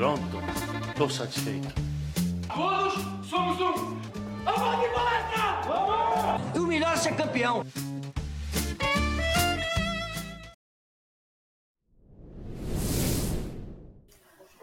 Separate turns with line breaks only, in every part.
Pronto, tô satisfeito.
Todos somos um. Vamos de palestra! Vamos!
O melhor é ser campeão.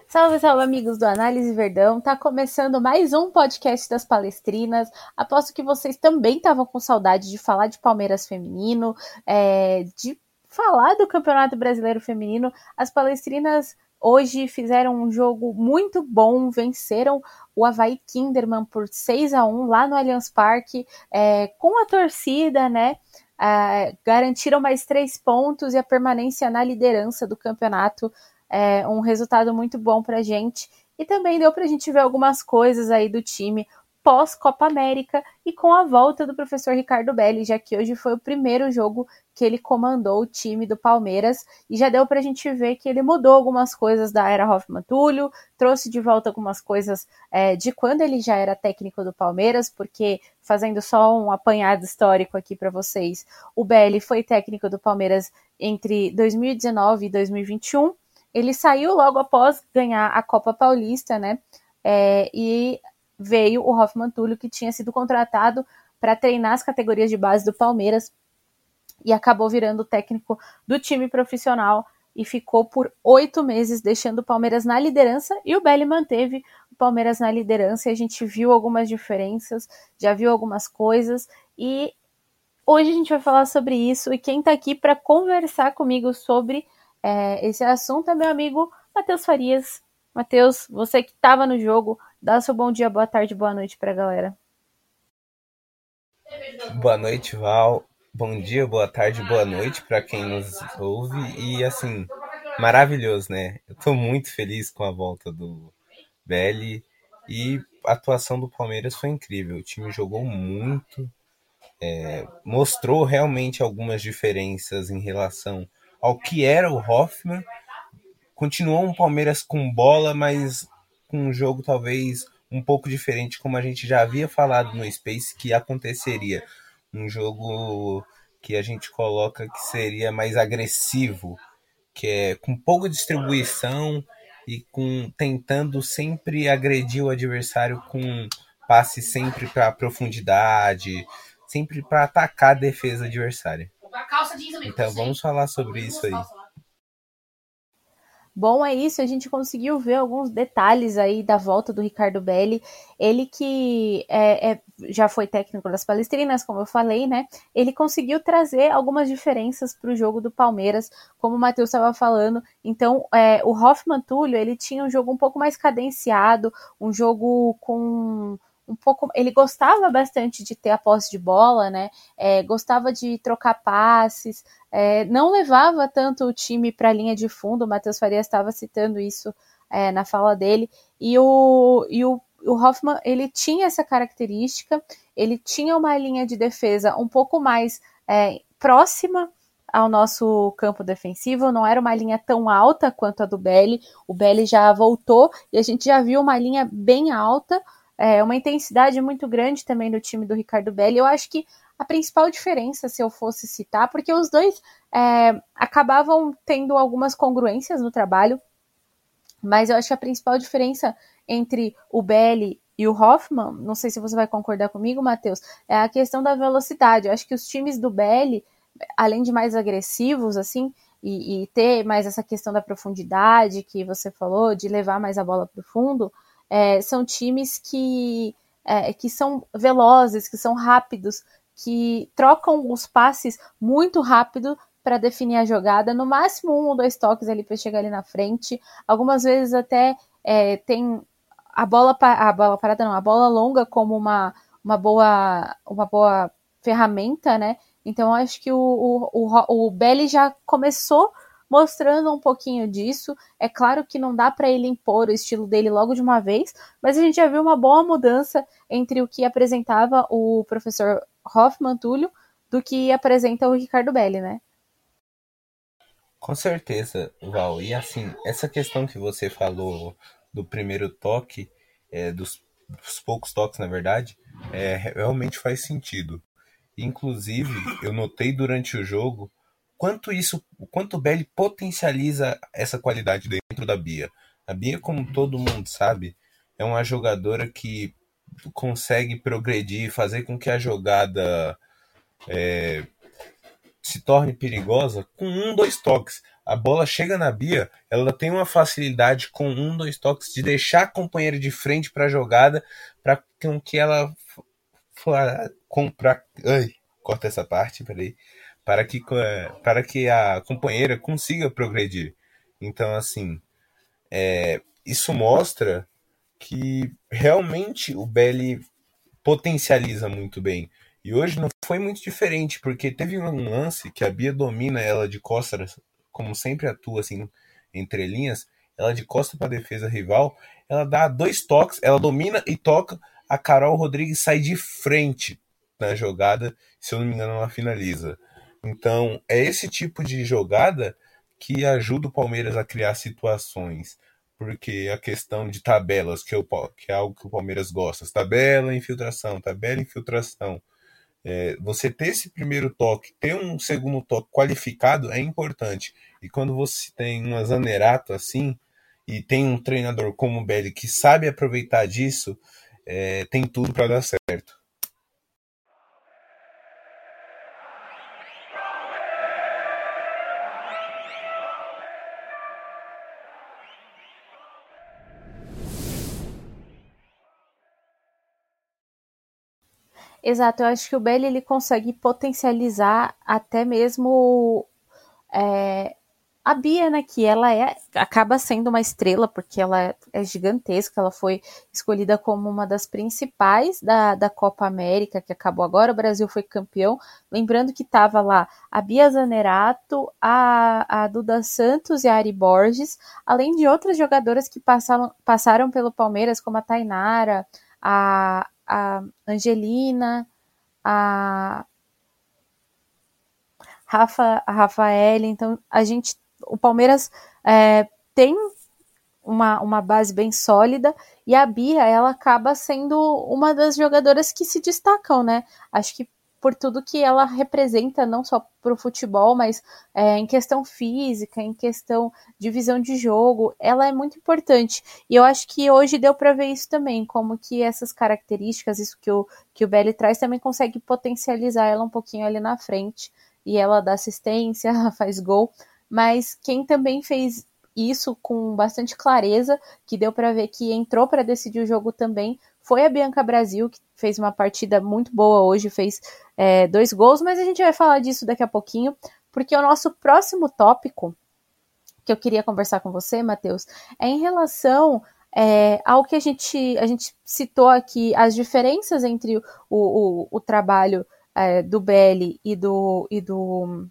Salve, salve, amigos do Análise Verdão. Tá começando mais um podcast das Palestrinas. Aposto que vocês também estavam com saudade de falar de Palmeiras feminino, é, de falar do Campeonato Brasileiro Feminino. As Palestrinas hoje fizeram um jogo muito bom, venceram o Havaí Kinderman por 6 a 1 lá no Allianz Parque, é, com a torcida, né? É, garantiram mais três pontos e a permanência na liderança do campeonato é, um resultado muito bom para gente. E também deu para a gente ver algumas coisas aí do time pós-Copa América e com a volta do professor Ricardo Belli, já que hoje foi o primeiro jogo que ele comandou o time do Palmeiras e já deu para a gente ver que ele mudou algumas coisas da era Hoffman Túlio, trouxe de volta algumas coisas é, de quando ele já era técnico do Palmeiras, porque fazendo só um apanhado histórico aqui para vocês, o Belli foi técnico do Palmeiras entre 2019 e 2021 ele saiu logo após ganhar a Copa Paulista, né? É, e veio o Hoffman Túlio, que tinha sido contratado para treinar as categorias de base do Palmeiras e acabou virando técnico do time profissional e ficou por oito meses deixando o Palmeiras na liderança e o Belli manteve o Palmeiras na liderança. E a gente viu algumas diferenças, já viu algumas coisas. E hoje a gente vai falar sobre isso. E quem está aqui para conversar comigo sobre é, esse assunto é meu amigo Matheus Farias. Matheus, você que estava no jogo, dá seu bom dia, boa tarde, boa noite para a galera.
Boa noite, Val. Bom dia, boa tarde, boa noite para quem nos ouve. E assim, maravilhoso, né? Eu estou muito feliz com a volta do Belly e a atuação do Palmeiras foi incrível. O time jogou muito, é, mostrou realmente algumas diferenças em relação ao que era o Hoffman. Continuou um Palmeiras com bola, mas com um jogo talvez um pouco diferente, como a gente já havia falado no Space que aconteceria. Um jogo que a gente coloca que seria mais agressivo, que é com pouca distribuição e com tentando sempre agredir o adversário com passe sempre para profundidade, sempre para atacar a defesa adversária. Então vamos falar sobre isso aí.
Bom, é isso. A gente conseguiu ver alguns detalhes aí da volta do Ricardo Belli. Ele que é, é, já foi técnico das Palestrinas, como eu falei, né? Ele conseguiu trazer algumas diferenças para o jogo do Palmeiras, como o Matheus estava falando. Então, é, o Hoffman Túlio, ele tinha um jogo um pouco mais cadenciado, um jogo com um pouco. Ele gostava bastante de ter a posse de bola, né? É, gostava de trocar passes, é, não levava tanto o time para a linha de fundo. O Matheus Farias estava citando isso é, na fala dele. E o, e o, o Hoffman ele tinha essa característica, ele tinha uma linha de defesa um pouco mais é, próxima ao nosso campo defensivo, não era uma linha tão alta quanto a do Belli. O Belli já voltou e a gente já viu uma linha bem alta, é, uma intensidade muito grande também do time do Ricardo Belli. Eu acho que a principal diferença, se eu fosse citar, porque os dois é, acabavam tendo algumas congruências no trabalho, mas eu acho que a principal diferença entre o Belli e o Hoffman, não sei se você vai concordar comigo, Matheus, é a questão da velocidade. Eu acho que os times do Belli, além de mais agressivos, assim, e, e ter mais essa questão da profundidade que você falou, de levar mais a bola para o fundo, é, são times que, é, que são velozes, que são rápidos, que trocam os passes muito rápido para definir a jogada, no máximo um ou dois toques ali para chegar ali na frente. Algumas vezes até é, tem a bola a bola parada não, a bola longa como uma, uma boa uma boa ferramenta, né? Então acho que o, o, o, o Belly já começou mostrando um pouquinho disso. É claro que não dá para ele impor o estilo dele logo de uma vez, mas a gente já viu uma boa mudança entre o que apresentava o professor Hoffman Túlio do que apresenta o Ricardo Belli, né?
Com certeza, Val. E assim, essa questão que você falou do primeiro toque, é, dos, dos, poucos toques, na verdade, é, realmente faz sentido. Inclusive, eu notei durante o jogo quanto isso, quanto o Belly potencializa essa qualidade dentro da Bia. A Bia, como todo mundo sabe, é uma jogadora que consegue progredir, fazer com que a jogada é, se torne perigosa com um, dois toques. A bola chega na Bia, ela tem uma facilidade com um, dois toques de deixar a companheira de frente para a jogada, para que ela comprar. Ai, corta essa parte, peraí. Para que, para que a companheira consiga progredir. Então, assim, é, isso mostra que realmente o Belly potencializa muito bem. E hoje não foi muito diferente, porque teve um lance que a Bia domina ela de costas, como sempre atua assim, entre linhas, ela de costas para defesa rival, ela dá dois toques, ela domina e toca, a Carol Rodrigues sai de frente na jogada, se eu não me engano ela finaliza. Então, é esse tipo de jogada que ajuda o Palmeiras a criar situações porque a questão de tabelas, que, eu, que é algo que o Palmeiras gosta, tabela, infiltração, tabela, infiltração. É, você ter esse primeiro toque, ter um segundo toque qualificado é importante. E quando você tem uma Zanerato assim, e tem um treinador como o Belli que sabe aproveitar disso, é, tem tudo para dar certo.
Exato, eu acho que o Bailey ele consegue potencializar até mesmo é, a Bia, né, que ela é, acaba sendo uma estrela, porque ela é gigantesca, ela foi escolhida como uma das principais da, da Copa América, que acabou agora, o Brasil foi campeão, lembrando que estava lá a Bia Zanerato, a, a Duda Santos e a Ari Borges, além de outras jogadoras que passaram, passaram pelo Palmeiras, como a Tainara, a, a Angelina, a Rafa, a então a gente, o Palmeiras é, tem uma, uma base bem sólida e a Bia ela acaba sendo uma das jogadoras que se destacam, né? Acho que por tudo que ela representa, não só para o futebol, mas é, em questão física, em questão de visão de jogo, ela é muito importante. E eu acho que hoje deu para ver isso também, como que essas características, isso que o, que o Belly traz, também consegue potencializar ela um pouquinho ali na frente. E ela dá assistência, faz gol. Mas quem também fez isso com bastante clareza, que deu para ver que entrou para decidir o jogo também, foi a Bianca Brasil, que fez uma partida muito boa hoje, fez é, dois gols, mas a gente vai falar disso daqui a pouquinho, porque o nosso próximo tópico que eu queria conversar com você, Matheus, é em relação é, ao que a gente, a gente citou aqui, as diferenças entre o, o, o trabalho é, do BL e do, e do,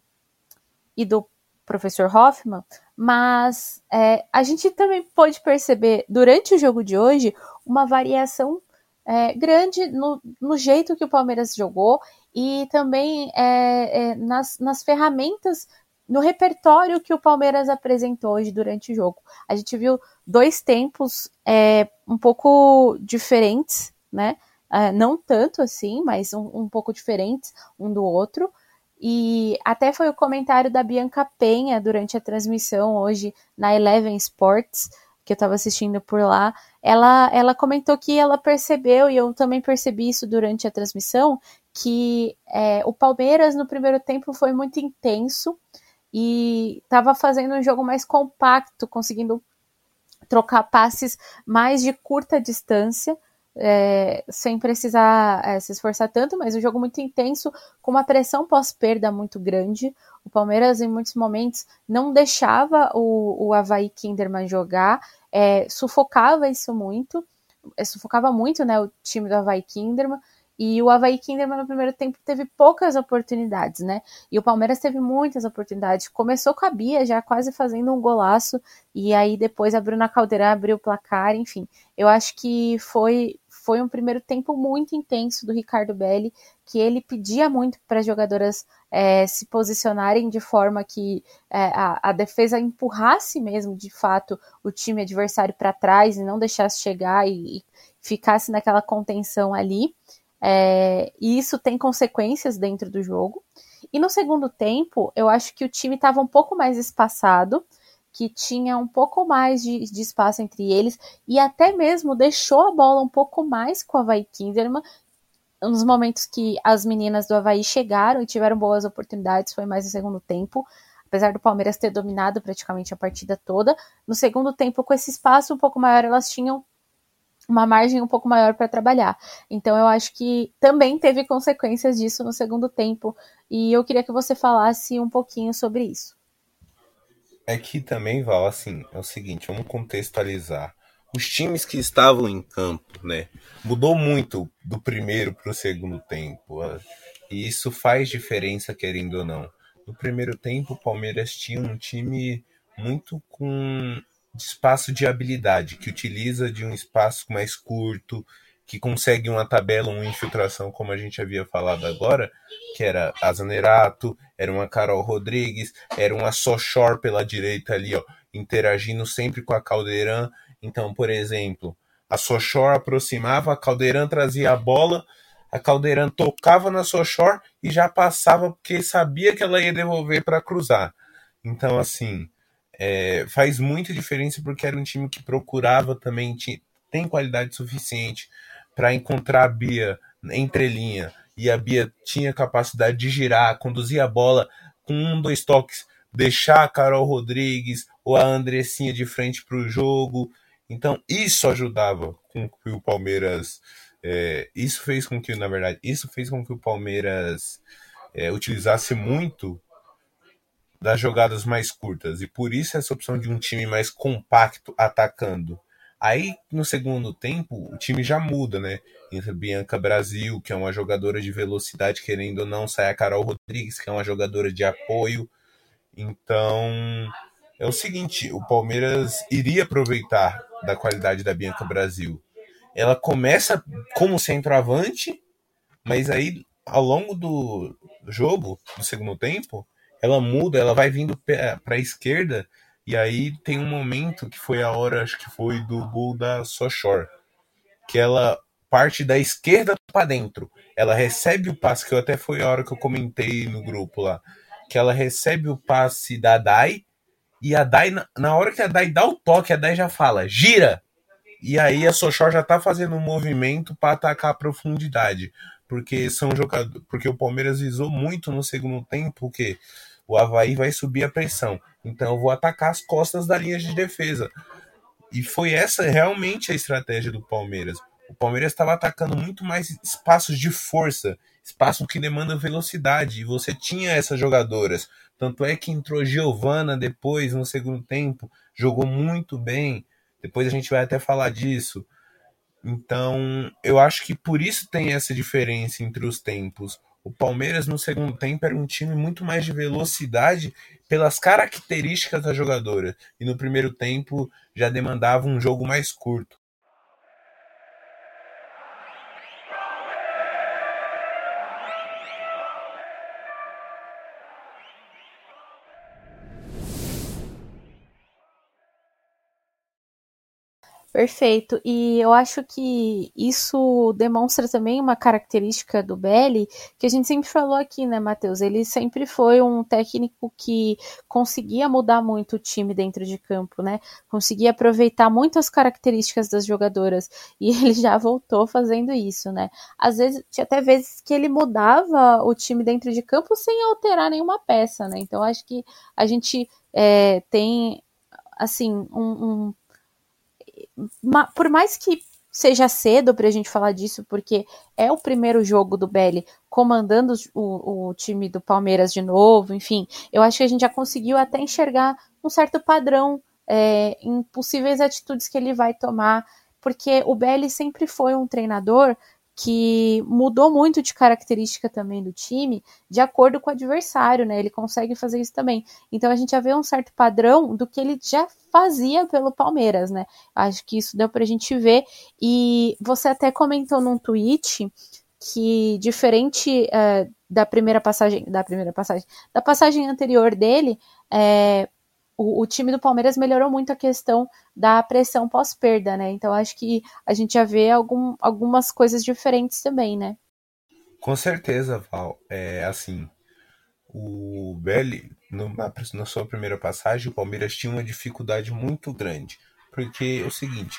e do professor Hoffman, mas é, a gente também pode perceber durante o jogo de hoje uma variação é, grande no, no, jeito que o Palmeiras jogou e também é, é, nas, nas ferramentas, no repertório que o Palmeiras apresentou hoje durante o jogo. A gente viu dois tempos é, um pouco diferentes, né? É, não tanto assim, mas um, um pouco diferentes um do outro. E até foi o comentário da Bianca Penha durante a transmissão hoje na Eleven Sports, que eu estava assistindo por lá, ela, ela comentou que ela percebeu, e eu também percebi isso durante a transmissão, que é, o Palmeiras no primeiro tempo foi muito intenso e estava fazendo um jogo mais compacto, conseguindo trocar passes mais de curta distância, é, sem precisar é, se esforçar tanto, mas um jogo muito intenso, com uma pressão pós-perda muito grande. O Palmeiras, em muitos momentos, não deixava o, o Havaí Kinderman jogar, é, sufocava isso muito, é, sufocava muito né, o time do Havaí Kinderman, e o Havaí Kinderman no primeiro tempo teve poucas oportunidades, né? E o Palmeiras teve muitas oportunidades. Começou com a Bia já quase fazendo um golaço, e aí depois a Bruna Caldeirão abriu o placar, enfim. Eu acho que foi foi um primeiro tempo muito intenso do Ricardo Belli, que ele pedia muito para as jogadoras é, se posicionarem de forma que é, a, a, defesa empurrasse mesmo, de fato, o time adversário para trás e não deixasse chegar e, e ficasse naquela contenção ali. É, e isso tem consequências dentro do jogo. E no segundo tempo, eu acho que o time estava um pouco mais espaçado, que tinha um pouco mais de, de, espaço entre eles e até mesmo deixou a bola um pouco mais com a Havaí Kinderman. Nos momentos que as meninas do Havaí chegaram e tiveram boas oportunidades, foi mais no segundo tempo. Apesar do Palmeiras ter dominado praticamente a partida toda, no segundo tempo, com esse espaço um pouco maior, elas tinham uma margem um pouco maior para trabalhar. Então eu acho que também teve consequências disso no segundo tempo e eu queria que você falasse um pouquinho sobre isso.
É que também, Val, assim, é o seguinte, vamos contextualizar. Os times que estavam em campo, né, mudou muito do primeiro para o segundo tempo. E isso faz diferença, querendo ou não. No primeiro tempo, o Palmeiras tinha um time muito com espaço de habilidade, que utiliza de um espaço mais curto, que consegue uma tabela, uma infiltração, como a gente havia falado agora, que era a Zanerato, era uma Carol Rodrigues, era uma Sochor pela direita ali, ó, interagindo sempre com a Caldeirão. Então, por exemplo, a Sochor aproximava, a Caldeirão trazia a bola, a Caldeirão tocava na Sochor e já passava porque sabia que ela ia devolver para cruzar. Então, assim, é, faz muita diferença porque era um time que procurava também, tem qualidade suficiente para encontrar a Bia entre linha e a Bia tinha capacidade de girar, conduzir a bola com um, dois toques, deixar a Carol Rodrigues ou a Andressinha de frente para o jogo. Então isso ajudava com que o Palmeiras, é, isso fez com que, na verdade, isso fez com que o Palmeiras é, utilizasse muito das jogadas mais curtas e por isso essa opção de um time mais compacto atacando. Aí no segundo tempo o time já muda, né? Entra Bianca Brasil, que é uma jogadora de velocidade, querendo ou não, sai a Carol Rodrigues, que é uma jogadora de apoio. Então é o seguinte: o Palmeiras iria aproveitar da qualidade da Bianca Brasil. Ela começa como centroavante, mas aí ao longo do jogo, do segundo tempo, ela muda, ela vai vindo para a esquerda, e aí tem um momento que foi a hora, acho que foi do gol da Sochor, que ela parte da esquerda para dentro. Ela recebe o passe, que até foi a hora que eu comentei no grupo lá, que ela recebe o passe da Dai, e a Dai, na hora que a Dai dá o toque, a Dai já fala, gira! E aí a Sochor já tá fazendo um movimento para atacar a profundidade. Porque são jogadores. Porque o Palmeiras visou muito no segundo tempo, que o Havaí vai subir a pressão. Então eu vou atacar as costas da linha de defesa. E foi essa realmente a estratégia do Palmeiras. O Palmeiras estava atacando muito mais espaços de força, espaço que demanda velocidade. E você tinha essas jogadoras. Tanto é que entrou Giovana depois, no segundo tempo, jogou muito bem. Depois a gente vai até falar disso. Então, eu acho que por isso tem essa diferença entre os tempos. O Palmeiras no segundo tempo era um time muito mais de velocidade pelas características da jogadora. E no primeiro tempo já demandava um jogo mais curto.
Perfeito. E eu acho que isso demonstra também uma característica do Belli, que a gente sempre falou aqui, né, Matheus? Ele sempre foi um técnico que conseguia mudar muito o time dentro de campo, né? Conseguia aproveitar muito as características das jogadoras. E ele já voltou fazendo isso, né? Às vezes, tinha até vezes que ele mudava o time dentro de campo sem alterar nenhuma peça, né? Então acho que a gente é, tem assim um, um por mais que seja cedo para a gente falar disso, porque é o primeiro jogo do Belly comandando o, o, time do Palmeiras de novo, enfim, eu acho que a gente já conseguiu até enxergar um certo padrão é, em possíveis atitudes que ele vai tomar, porque o Belly sempre foi um treinador que mudou muito de característica também do time, de acordo com o adversário, né? Ele consegue fazer isso também. Então a gente já vê um certo padrão do que ele já fazia pelo Palmeiras, né? Acho que isso deu pra gente ver. E você até comentou num tweet que diferente é, da primeira passagem, da primeira passagem, da passagem anterior dele, é, o, o, time do Palmeiras melhorou muito a questão da pressão pós-perda, né? Então acho que a gente já vê algum, algumas coisas diferentes também, né?
Com certeza, Val. É assim, o Belli, numa, na sua primeira passagem, o Palmeiras tinha uma dificuldade muito grande. Porque é o seguinte,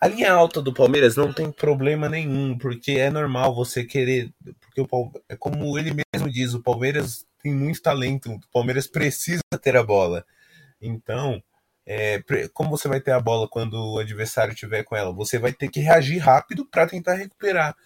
a linha alta do Palmeiras não tem problema nenhum, porque é normal você querer. Porque o, é como ele mesmo diz, o Palmeiras tem muito talento, o Palmeiras precisa ter a bola. Então, é, como você vai ter a bola quando o adversário tiver com ela? Você vai ter que reagir rápido para tentar recuperar.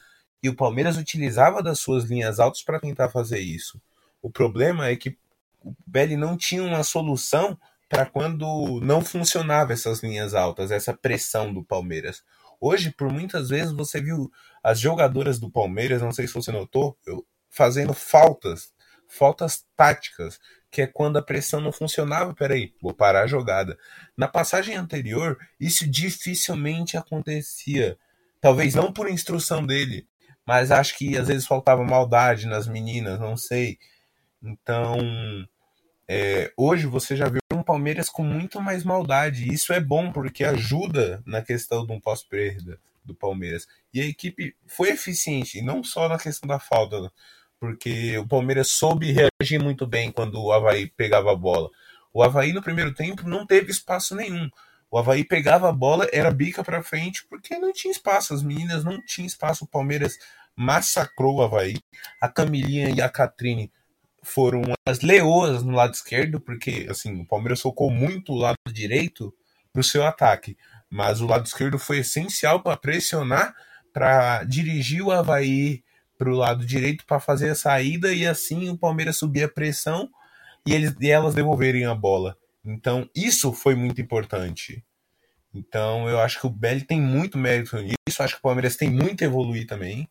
E o Palmeiras utilizava das suas linhas altas para tentar fazer isso. O problema é que o Belli não tinha uma solução para quando não funcionava essas linhas altas, essa pressão do Palmeiras. Hoje, por muitas vezes, você viu as jogadoras do Palmeiras, não sei se você notou, fazendo faltas, faltas táticas, que é quando a pressão não funcionava. Peraí, vou parar a jogada. Na passagem anterior, isso dificilmente acontecia. Talvez não por instrução dele, mas acho que às vezes faltava maldade nas meninas, não sei. Então, é, hoje você já viu um Palmeiras com muito mais maldade. isso é bom porque ajuda na questão de um pós-perda do Palmeiras. E a equipe foi eficiente, não só na questão da falta, porque o Palmeiras soube reagir muito bem quando o Havaí pegava a bola. O Havaí no primeiro tempo não teve espaço nenhum. O Havaí pegava a bola, era bica para frente, porque não tinha espaço. As meninas não tinham espaço. O Palmeiras massacrou o Havaí. A Camilinha e a Catrine foram as leoas no lado esquerdo, porque assim, o Palmeiras focou muito o lado direito para o seu ataque. Mas o lado esquerdo foi essencial para pressionar, para dirigir o Havaí para o lado direito para fazer a saída e assim o Palmeiras subir a pressão e, eles, e elas devolverem a bola. Então isso foi muito importante. Então eu acho que o Belli tem muito mérito nisso. Acho que o Palmeiras tem muito a evoluir também.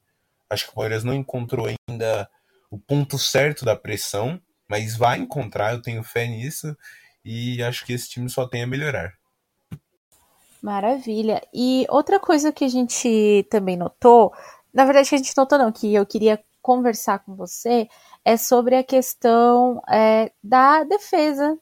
Acho que o Palmeiras não encontrou ainda o ponto certo da pressão, mas vai encontrar, eu tenho fé nisso. E acho que esse time só tem a melhorar.
Maravilha. E outra coisa que a gente também notou na verdade, que a gente notou não, que eu queria conversar com você é sobre a questão é, da defesa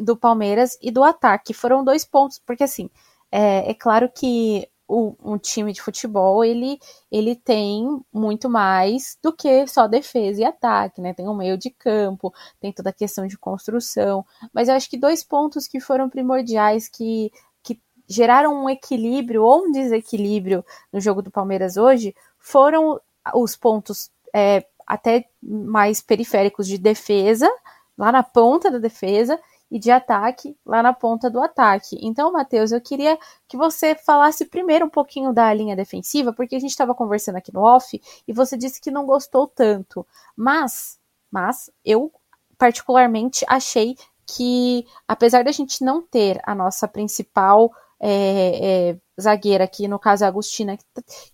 do Palmeiras e do ataque. Foram dois pontos, porque assim, é, é claro que o, um time de futebol ele, ele tem muito mais do que só defesa e ataque, né? Tem um meio de campo, tem toda a questão de construção, mas eu acho que dois pontos que foram primordiais que, que geraram um equilíbrio ou um desequilíbrio no jogo do Palmeiras hoje foram os pontos é, até mais periféricos de defesa, lá na ponta da defesa, e de ataque lá na ponta do ataque. Então, Matheus, eu queria que você falasse primeiro um pouquinho da linha defensiva, porque a gente estava conversando aqui no off e você disse que não gostou tanto. Mas, mas eu particularmente achei que, apesar da gente não ter a nossa principal é, é, zagueira aqui, no caso a Agostina, que,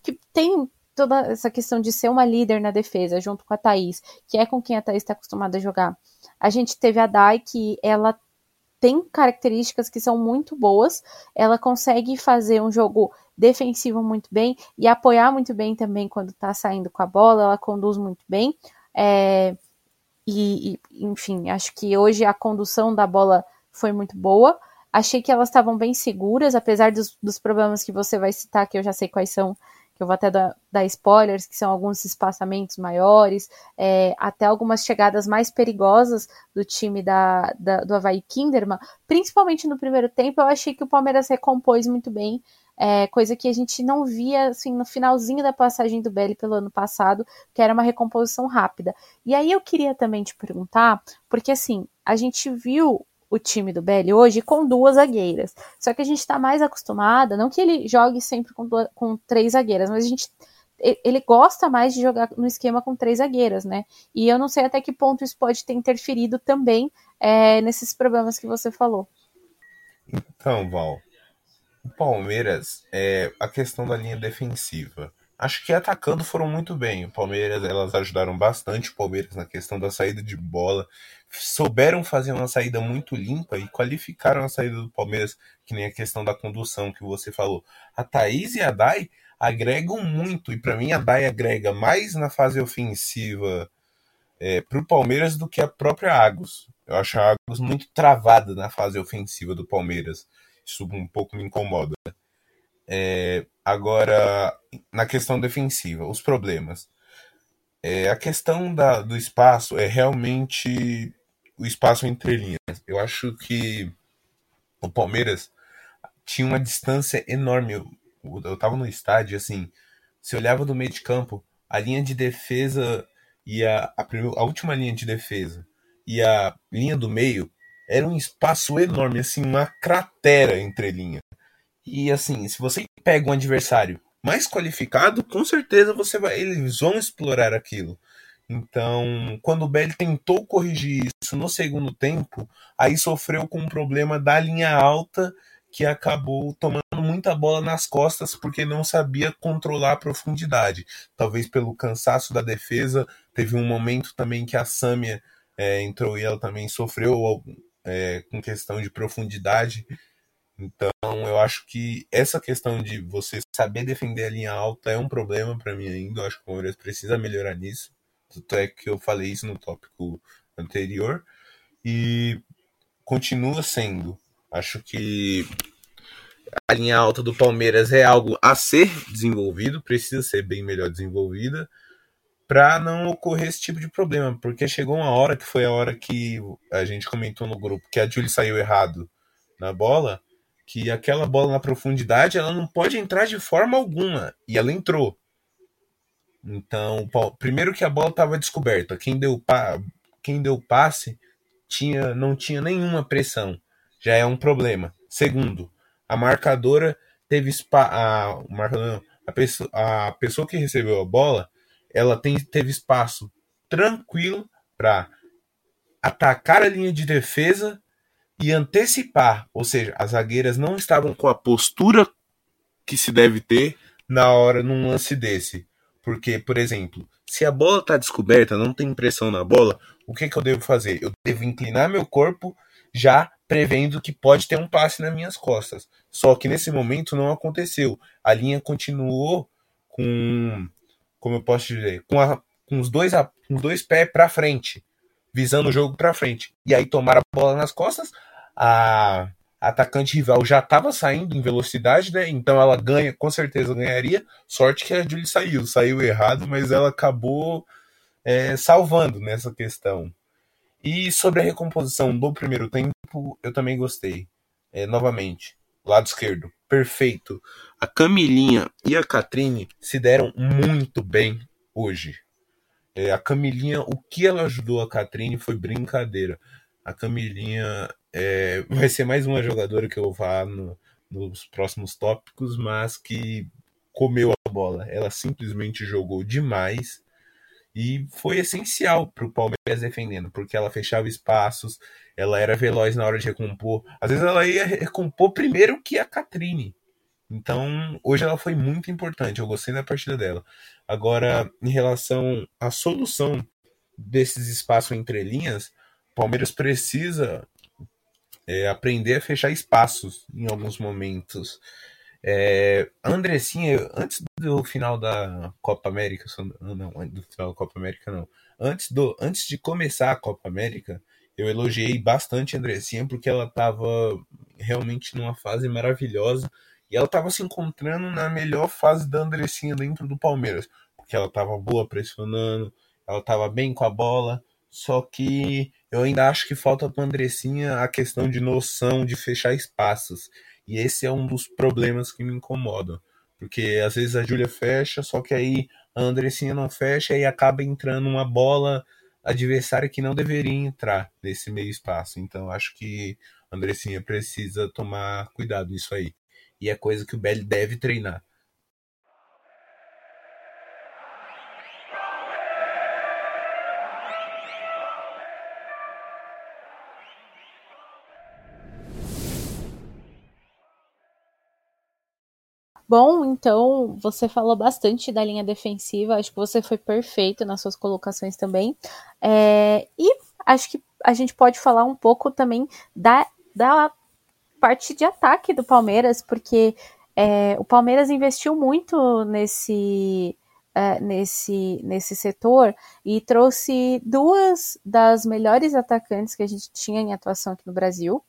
que tem toda essa questão de ser uma líder na defesa, junto com a Thaís, que é com quem a Thaís está acostumada a jogar. A gente teve a Dai, que ela tem características que são muito boas, ela consegue fazer um jogo defensivo muito bem e apoiar muito bem também quando está saindo com a bola, ela conduz muito bem. É, e, e, enfim, acho que hoje a condução da bola foi muito boa. Achei que elas estavam bem seguras, apesar dos, dos problemas que você vai citar, que eu já sei quais são que eu vou até dar, dar spoilers, que são alguns espaçamentos maiores, é, até algumas chegadas mais perigosas do time da, da, do Havaí Kinderman, principalmente no primeiro tempo, eu achei que o Palmeiras recompôs muito bem, é, coisa que a gente não via assim, no finalzinho da passagem do Belli pelo ano passado, que era uma recomposição rápida. E aí eu queria também te perguntar, porque assim, a gente viu o time do Belly hoje com duas zagueiras. Só que a gente está mais acostumada, não que ele jogue sempre com, duas, com três zagueiras, mas a gente ele gosta mais de jogar no esquema com três zagueiras, né? E eu não sei até que ponto isso pode ter interferido também é, nesses problemas que você falou.
Então, Val, o Palmeiras, é a questão da linha defensiva. Acho que atacando foram muito bem. O Palmeiras, elas ajudaram bastante o Palmeiras na questão da saída de bola. Souberam fazer uma saída muito limpa e qualificaram a saída do Palmeiras, que nem a questão da condução que você falou. A Thaís e a Dai agregam muito, e para mim a Dai agrega mais na fase ofensiva é, para o Palmeiras do que a própria Agus. Eu acho a Agus muito travada na fase ofensiva do Palmeiras. Isso um pouco me incomoda. É, agora, na questão defensiva, os problemas. É, a questão da, do espaço é realmente o espaço entre linhas. Eu acho que o Palmeiras tinha uma distância enorme. Eu, eu tava no estádio, assim, se olhava do meio de campo, a linha de defesa e a, a, a última linha de defesa e a linha do meio era um espaço enorme, assim, uma cratera entre linha. E assim, se você pega um adversário mais qualificado, com certeza você vai, eles vão explorar aquilo. Então, quando o Belli tentou corrigir isso no segundo tempo, aí sofreu com um problema da linha alta que acabou tomando muita bola nas costas porque não sabia controlar a profundidade. Talvez pelo cansaço da defesa, teve um momento também que a Samia é, entrou e ela também sofreu é, com questão de profundidade. Então, eu acho que essa questão de você saber defender a linha alta é um problema para mim ainda. Eu acho que o Palmeiras precisa melhorar nisso. Tanto é que eu falei isso no tópico anterior. E continua sendo. Acho que a linha alta do Palmeiras é algo a ser desenvolvido, precisa ser bem melhor desenvolvida para não ocorrer esse tipo de problema, porque chegou uma hora que foi a hora que a gente comentou no grupo que a Julie saiu errado na bola, que aquela bola na profundidade ela não pode entrar de forma alguma e ela entrou. Então, primeiro que a bola estava descoberta, quem deu pa, quem deu passe tinha não tinha nenhuma pressão, já é um problema. Segundo, a marcadora teve a, a, pessoa, a pessoa que recebeu a bola, ela tem, teve espaço tranquilo para atacar a linha de defesa e antecipar, ou seja, as zagueiras não estavam com a postura que se deve ter na hora num lance desse. Porque, por exemplo, se a bola está descoberta, não tem pressão na bola, o que, que eu devo fazer? Eu devo inclinar meu corpo já prevendo que pode ter um passe nas minhas costas. Só que nesse momento não aconteceu. A linha continuou com, como eu posso dizer, com, a, com os dois, com os dois pés para frente, visando o jogo para frente. E aí tomaram a bola nas costas. A atacante rival já estava saindo em velocidade, né? Então ela ganha, com certeza ganharia. Sorte que a Julie saiu, saiu errado, mas ela acabou é, salvando nessa questão. E sobre a recomposição do primeiro tempo, eu também gostei. É, novamente, lado esquerdo, perfeito. A Camilinha e a Catrine se deram muito bem hoje. É, a Camilinha, o que ela ajudou a Catrine foi brincadeira. A Camilinha é, vai ser mais uma jogadora que eu falar no, nos próximos tópicos, mas que comeu a bola. Ela simplesmente jogou demais e foi essencial para o Palmeiras defendendo, porque ela fechava espaços, ela era veloz na hora de recompor. Às vezes ela ia recompor primeiro que a Catrine. Então, hoje ela foi muito importante, eu gostei da partida dela. Agora, em relação à solução desses espaços entre linhas, Palmeiras precisa é, aprender a fechar espaços em alguns momentos. É, Andressinha, antes do final da Copa América, não, do final da Copa América não, antes, do, antes de começar a Copa América, eu elogiei bastante a Andressinha porque ela estava realmente numa fase maravilhosa e ela estava se encontrando na melhor fase da Andressinha dentro do Palmeiras, porque ela estava boa pressionando, ela estava bem com a bola, só que eu ainda acho que falta para Andressinha a questão de noção de fechar espaços. E esse é um dos problemas que me incomodam. Porque às vezes a Júlia fecha, só que aí a Andressinha não fecha e acaba entrando uma bola adversária que não deveria entrar nesse meio espaço. Então acho que a Andressinha precisa tomar cuidado nisso aí. E é coisa que o Belly deve treinar.
Bom, então você falou bastante da linha defensiva, acho que você foi perfeito nas suas colocações também. É, e acho que a gente pode falar um pouco também da, da parte de ataque do Palmeiras, porque é, o Palmeiras investiu muito nesse, é, nesse, nesse setor e trouxe duas das melhores atacantes que a gente tinha em atuação aqui no Brasil.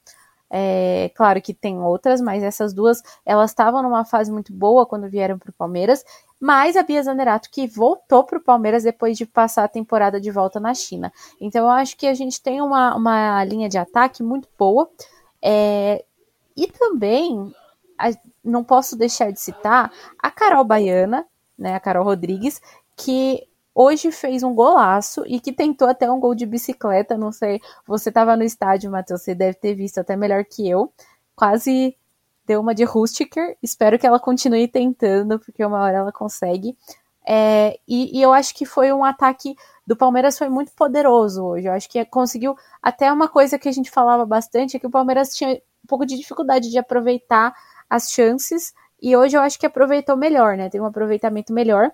É, claro que tem outras, mas essas duas elas estavam numa fase muito boa quando vieram para o Palmeiras. Mas a Bia Zanerato que voltou para o Palmeiras depois de passar a temporada de volta na China. Então eu acho que a gente tem uma, uma linha de ataque muito boa. É, e também a, não posso deixar de citar a Carol Baiana, né, a Carol Rodrigues, que hoje fez um golaço e que tentou até um gol de bicicleta. Não sei, você estava no estádio, Matheus, você deve ter visto até melhor que eu. Quase deu uma de Rustiker. Espero que ela continue tentando, porque uma hora ela consegue. É, e, e, eu acho que foi um ataque do Palmeiras foi muito poderoso hoje. Eu acho que conseguiu até uma coisa que a gente falava bastante é que o Palmeiras tinha um pouco de dificuldade de aproveitar as chances e hoje eu acho que aproveitou melhor, né? Tem um aproveitamento melhor.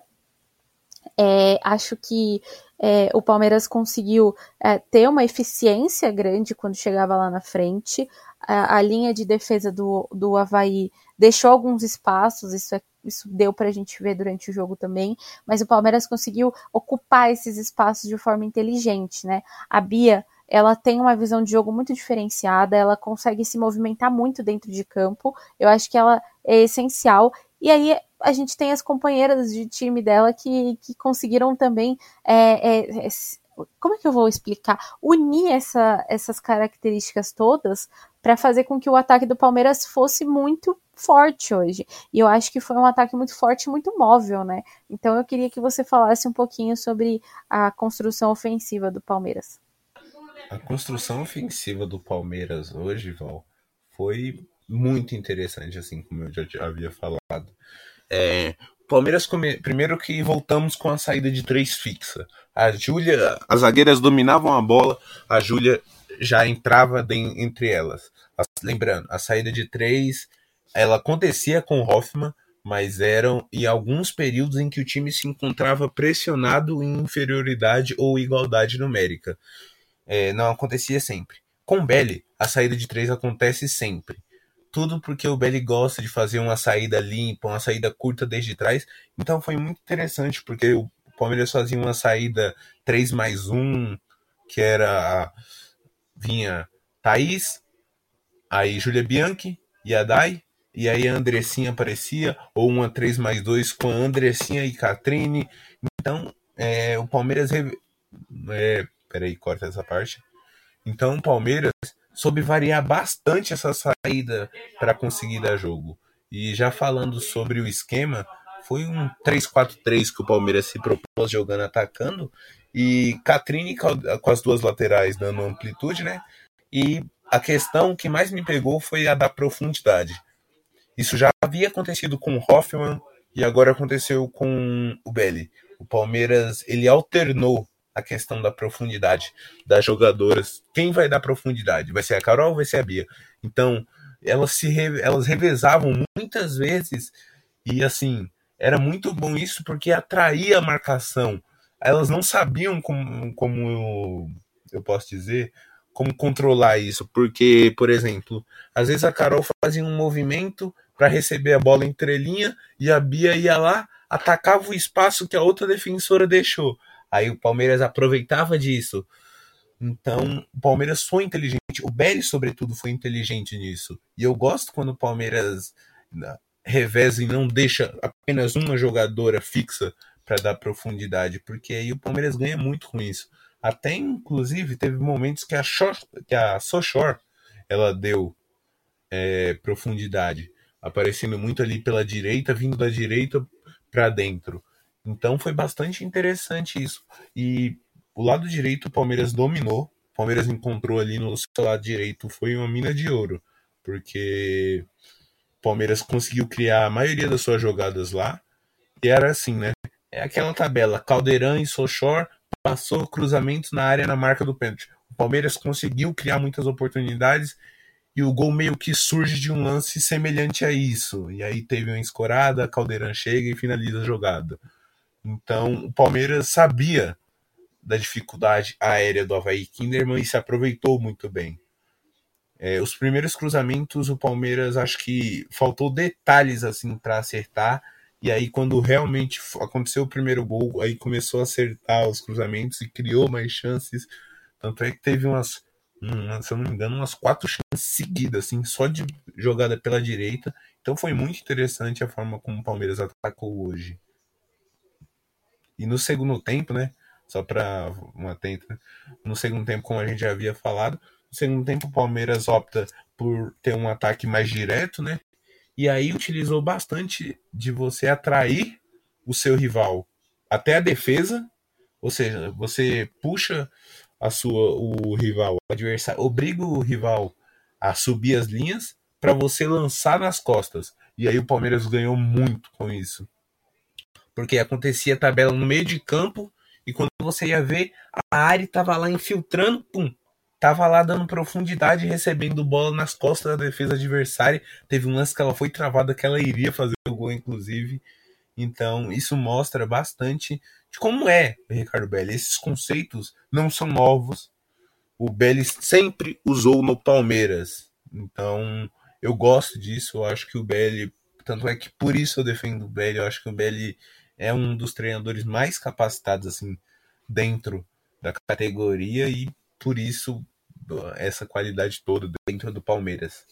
É, acho que é, o Palmeiras conseguiu é, ter uma eficiência grande quando chegava lá na frente. A, a, linha de defesa do, do Havaí deixou alguns espaços, isso, é, isso deu para a gente ver durante o jogo também, mas o Palmeiras conseguiu ocupar esses espaços de forma inteligente, né? A Bia ela tem uma visão de jogo muito diferenciada, ela consegue se movimentar muito dentro de campo. Eu acho que ela é essencial. E aí a gente tem as companheiras de time dela que, que conseguiram também. É, é, é, como é que eu vou explicar? Unir essa, essas características todas para fazer com que o ataque do Palmeiras fosse muito forte hoje. E eu acho que foi um ataque muito forte e muito móvel, né? Então eu queria que você falasse um pouquinho sobre a construção ofensiva do Palmeiras.
A construção ofensiva do Palmeiras hoje, Val, foi muito interessante, assim como eu já havia falado. É, Palmeiras, come... primeiro que voltamos com a saída de três fixa. A Júlia, as zagueiras dominavam a bola, a Júlia já entrava de... entre elas. Lembrando, a saída de três, ela acontecia com Hoffman, mas eram em alguns períodos em que o time se encontrava pressionado em inferioridade ou igualdade numérica. É, não acontecia sempre. Com o Belly, a saída de três acontece sempre tudo porque o Belly gosta de fazer uma saída limpa, uma saída curta desde trás. Então foi muito interessante, porque o Palmeiras fazia uma saída 3 mais 1, que era. Vinha Thaís, aí Júlia Bianchi e a Dai, e aí a Andressinha aparecia, ou uma 3 mais 2 com a Andressinha e Catrine. Então é, o Palmeiras. É, peraí, corta essa parte. Então o Palmeiras soube variar bastante essa saída para conseguir dar jogo. E já falando sobre o esquema, foi um 3-4-3 que o Palmeiras se propôs jogando atacando e Catrine com as duas laterais dando amplitude, né? E a questão que mais me pegou foi a da profundidade. Isso já havia acontecido com o Hoffman e agora aconteceu com o Belli. O Palmeiras ele alternou a questão da profundidade das jogadoras. Quem vai dar profundidade? Vai ser a Carol ou vai ser a Bia? Então, elas se elas revezavam muitas vezes e assim, era muito bom isso porque atraía a marcação. Elas não sabiam como, como eu, posso dizer, como controlar isso, porque, por exemplo, às vezes a Carol fazia um movimento para receber a bola entre linha e a Bia ia lá, atacava o espaço que a outra defensora deixou. Aí o Palmeiras aproveitava disso. Então, o Palmeiras foi inteligente. O Belly, sobretudo, foi inteligente nisso. E eu gosto quando o Palmeiras né, reveza e não deixa apenas uma jogadora fixa para dar profundidade, porque aí o Palmeiras ganha muito com isso. Até, inclusive, teve momentos que a, que a Sochor ela deu é, profundidade, aparecendo muito ali pela direita, vindo da direita para dentro. Então foi bastante interessante isso. E o lado direito o Palmeiras dominou. O Palmeiras encontrou ali no seu lado direito foi uma mina de ouro, porque o Palmeiras conseguiu criar a maioria das suas jogadas lá. E era assim, né? É aquela tabela, Caldeirão e Sochor passou cruzamentos na área na marca do pênalti. O Palmeiras conseguiu criar muitas oportunidades e o gol meio que surge de um lance semelhante a isso. E aí teve uma escorada, Caldeirão chega e finaliza a jogada. Então, o Palmeiras sabia da dificuldade aérea do Havaí Kinderman e se aproveitou muito bem. É, os primeiros cruzamentos, o Palmeiras acho que faltou detalhes assim para acertar. E aí, quando realmente aconteceu o primeiro gol, aí começou a acertar os cruzamentos e criou mais chances. Tanto é que teve umas um, se eu não me engano, umas quatro chances seguidas, assim, só de jogada pela direita. Então foi muito interessante a forma como o Palmeiras atacou hoje. E no segundo tempo, né? Só para uma atento, né? no segundo tempo, como a gente já havia falado, no segundo tempo o Palmeiras opta por ter um ataque mais direto, né? E aí utilizou bastante de você atrair o seu rival até a defesa, ou seja, você puxa a sua o rival, o adversário, obriga o rival a subir as linhas para você lançar nas costas. E aí o Palmeiras ganhou muito com isso. Porque acontecia a tabela no meio de campo e quando você ia ver, a área estava lá infiltrando, pum, tava lá dando profundidade, recebendo bola nas costas da defesa adversária. Teve um lance que ela foi travada que ela iria fazer o gol, inclusive. Então, isso mostra bastante de como é Ricardo Belli. Esses conceitos não são novos. O Belli sempre usou no Palmeiras. Então, eu gosto disso. Eu acho que o Belli, tanto é que por isso eu defendo o Belli. Eu acho que o Belli é um dos treinadores mais capacitados assim dentro da categoria e por isso essa qualidade toda dentro do Palmeiras.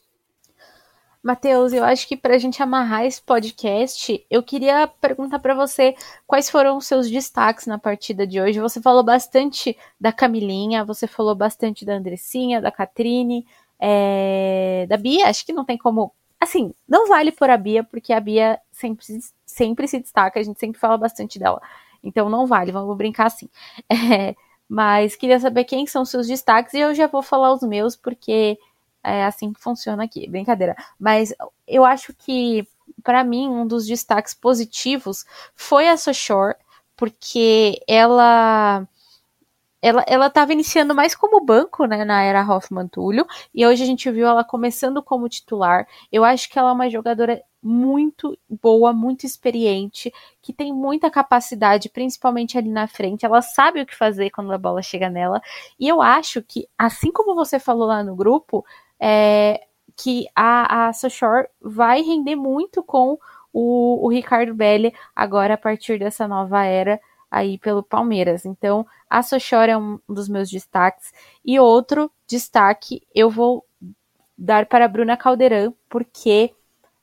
Matheus, eu acho que para a gente amarrar esse podcast, eu queria perguntar para você quais foram os seus destaques na partida de hoje. Você falou bastante da Camilinha, você falou bastante da Andressinha, da Catrine, é, da Bia. Acho que não tem como. Assim, não vale por a Bia, porque a Bia sempre, sempre se destaca, a gente sempre fala bastante dela. Então não vale, vamos brincar assim. É, mas queria saber quem são seus destaques e eu já vou falar os meus, porque é assim que funciona aqui, brincadeira. Mas eu acho que, para mim, um dos destaques positivos foi a Soshore, porque ela ela, ela estava iniciando mais como banco, né, na era Hoffman Túlio, e hoje a gente viu ela começando como titular. Eu acho que ela é uma jogadora muito boa, muito experiente, que tem muita capacidade, principalmente ali na frente. Ela sabe o que fazer quando a bola chega nela. E eu acho que, assim como você falou lá no grupo, é, que a, a Soshore vai render muito com o, o Ricardo Belli agora a partir dessa nova era aí pelo Palmeiras. Então, a Sochora é um dos meus destaques. E outro destaque eu vou dar para a Bruna Caldeirão, porque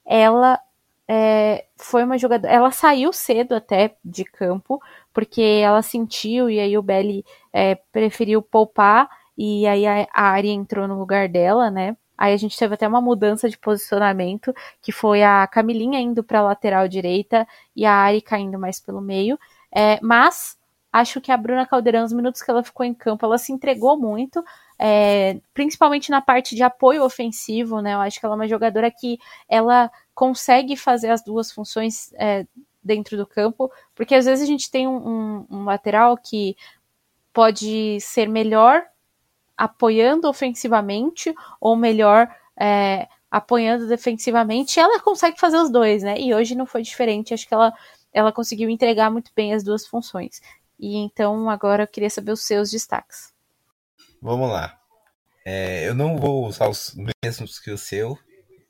ela é, foi uma jogadora. Ela saiu cedo até de campo, porque ela sentiu, e aí o Belli é, preferiu poupar, e aí a, a Ari entrou no lugar dela, né? Aí a gente teve até uma mudança de posicionamento, que foi a Camilinha indo para a lateral direita e a Ari caindo mais pelo meio. É, mas acho que a Bruna Caldeirão, os minutos que ela ficou em campo, ela se entregou muito, é, principalmente na parte de apoio ofensivo, né? Eu acho que ela é uma jogadora que ela consegue fazer as duas funções é, dentro do campo, porque às vezes a gente tem um, um, lateral que pode ser melhor apoiando ofensivamente ou melhor é, apoiando defensivamente, ela consegue fazer os dois, né? E hoje não foi diferente, acho que ela ela conseguiu entregar muito bem as duas funções. E então agora eu queria saber os seus destaques.
Vamos lá. É, eu não vou usar os mesmos que o seu.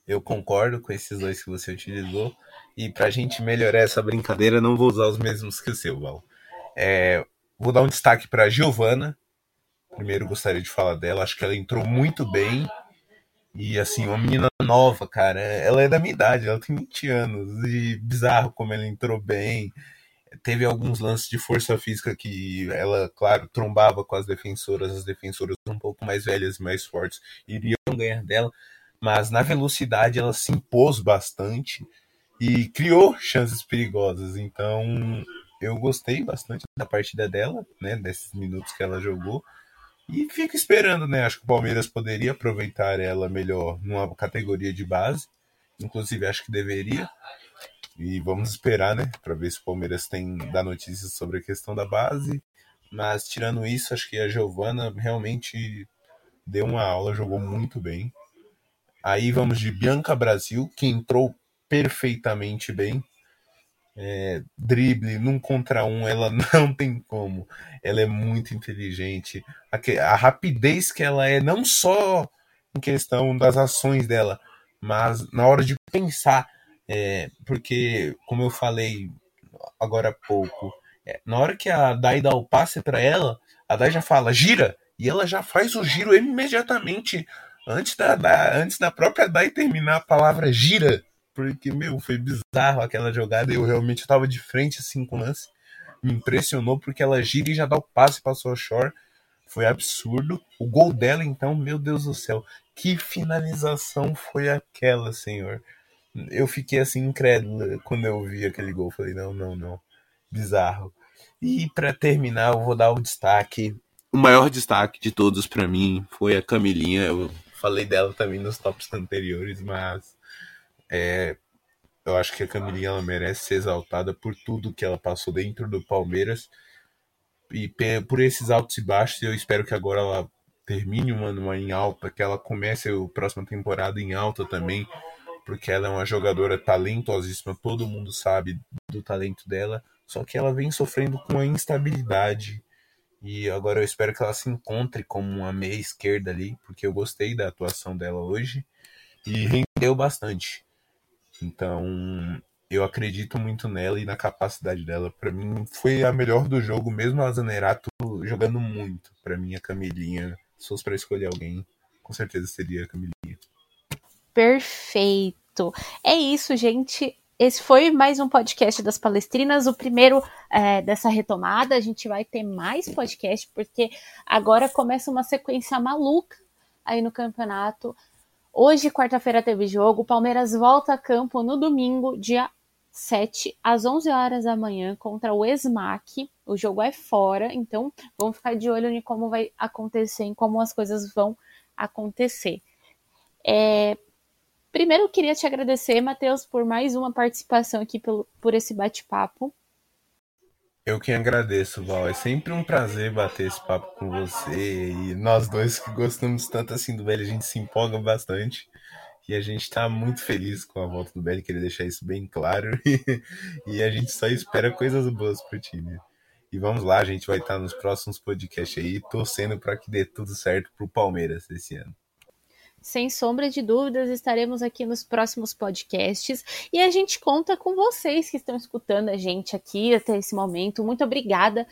Eu concordo com esses dois que você utilizou. E para a gente melhorar essa brincadeira, não vou usar os mesmos que o seu, Val. É, vou dar um destaque para Giovana. Primeiro gostaria de falar dela. Acho que ela entrou muito bem. E assim, uma menina nova, cara. Ela é da minha idade, ela tem 20 anos. E bizarro como ela entrou bem. Teve alguns lances de força física que ela, claro, trombava com as defensoras. As defensoras um pouco mais velhas e mais fortes iriam ganhar dela. Mas na velocidade ela se impôs bastante e criou chances perigosas. Então eu gostei bastante da partida dela, né? Desses minutos que ela jogou. E fico esperando, né? Acho que o Palmeiras poderia aproveitar ela melhor numa categoria de base. Inclusive, acho que deveria. E vamos esperar, né? Para ver se o Palmeiras tem dá notícias sobre a questão da base. Mas tirando isso, acho que a Giovana realmente deu uma aula, jogou muito bem. Aí vamos de Bianca Brasil, que entrou perfeitamente bem é, drible, num contra um, ela não tem como. Ela é muito inteligente. A, a, rapidez que ela é, não só em questão das ações dela, mas na hora de pensar. É, porque, como eu falei agora há pouco, é, na hora que a Dai dá o passe para ela, a Dai já fala, gira! e ela já faz o giro imediatamente antes da, da antes da própria Dai terminar a palavra gira. Porque, meu, foi bizarro aquela jogada. Eu realmente estava de frente assim com o lance. Me impressionou porque ela gira e já dá o passe para o Shore. Foi absurdo. O gol dela, então, meu Deus do céu. Que finalização foi aquela, senhor? Eu fiquei assim incrédulo quando eu vi aquele gol. Falei, não, não, não. Bizarro. E para terminar, eu vou dar o destaque. O maior destaque de todos para mim foi a Camilinha. Eu falei dela também nos tops anteriores, mas é, eu acho que a Camilinha ela merece ser exaltada por tudo que ela passou dentro do Palmeiras e por esses altos e baixos. Eu espero que agora ela termine um ano em alta, que ela comece a próxima temporada em alta também, porque ela é uma jogadora talentosíssima, todo mundo sabe do talento dela, só que ela vem sofrendo com a instabilidade. E agora eu espero que ela se encontre como uma meia esquerda ali, porque eu gostei da atuação dela hoje e rendeu bastante. Então, eu acredito muito nela e na capacidade dela. Para mim, foi a melhor do jogo, mesmo a Zanerato jogando muito. Para mim, a Camilinha, se fosse para escolher alguém, com certeza seria a Camilinha.
Perfeito. É isso, gente. Esse foi mais um podcast das Palestrinas, o primeiro é, dessa retomada. A gente vai ter mais podcast, porque agora começa uma sequência maluca aí no campeonato. Hoje, quarta-feira, teve jogo. Palmeiras volta a campo no domingo, dia 7, às 11 horas da manhã, contra o Esmac. O jogo é fora, então vamos ficar de olho em como vai acontecer, em como as coisas vão acontecer. É... Primeiro, eu queria te agradecer, Matheus, por mais uma participação aqui pelo, por esse bate-papo.
Eu que agradeço, Val. É sempre um prazer bater esse papo com você. E nós dois que gostamos tanto assim do Belly, a gente se empolga bastante. E a gente tá muito feliz com a volta do Belly, queria deixar isso bem claro. e a gente só espera coisas boas pro time. E vamos lá, a gente vai estar nos próximos podcasts aí, torcendo para que dê tudo certo pro Palmeiras esse ano.
Sem sombra de dúvidas, estaremos aqui nos próximos podcasts e a gente conta com vocês que estão escutando a gente aqui até esse momento. Muito obrigada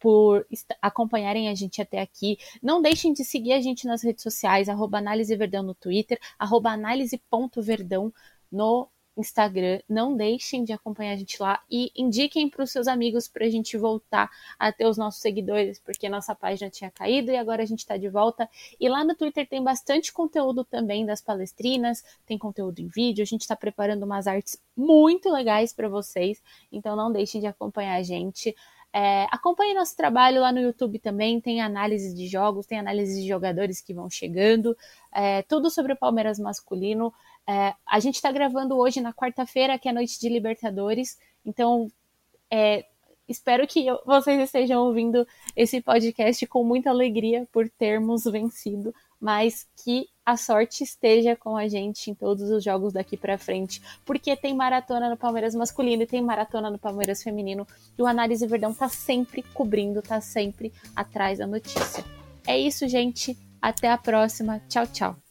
por acompanharem a gente até aqui. Não deixem de seguir a gente nas redes sociais, arroba Análise Verdão no Twitter, arroba análise.verdão no Instagram. Não deixem de acompanhar a gente lá e indiquem para os seus amigos para a gente voltar a ter os nossos seguidores, porque nossa página tinha caído e agora a gente está de volta. E lá no Twitter tem bastante conteúdo também das palestrinas, tem conteúdo em vídeo. A gente está preparando umas artes muito legais para vocês, então não deixem de acompanhar a gente. É, acompanhe nosso trabalho lá no YouTube também, tem análise de jogos, tem análise de jogadores que vão chegando, é, tudo sobre o Palmeiras masculino. É, a gente está gravando hoje na quarta-feira, que é noite de Libertadores, então é, espero que vocês estejam ouvindo esse podcast com muita alegria por termos vencido, mas que a sorte esteja com a gente em todos os jogos daqui para frente, porque tem maratona no Palmeiras masculino e tem maratona no Palmeiras feminino, e o Análise Verdão tá sempre cobrindo, tá sempre atrás da notícia. É isso, gente. Até a próxima. Tchau, tchau.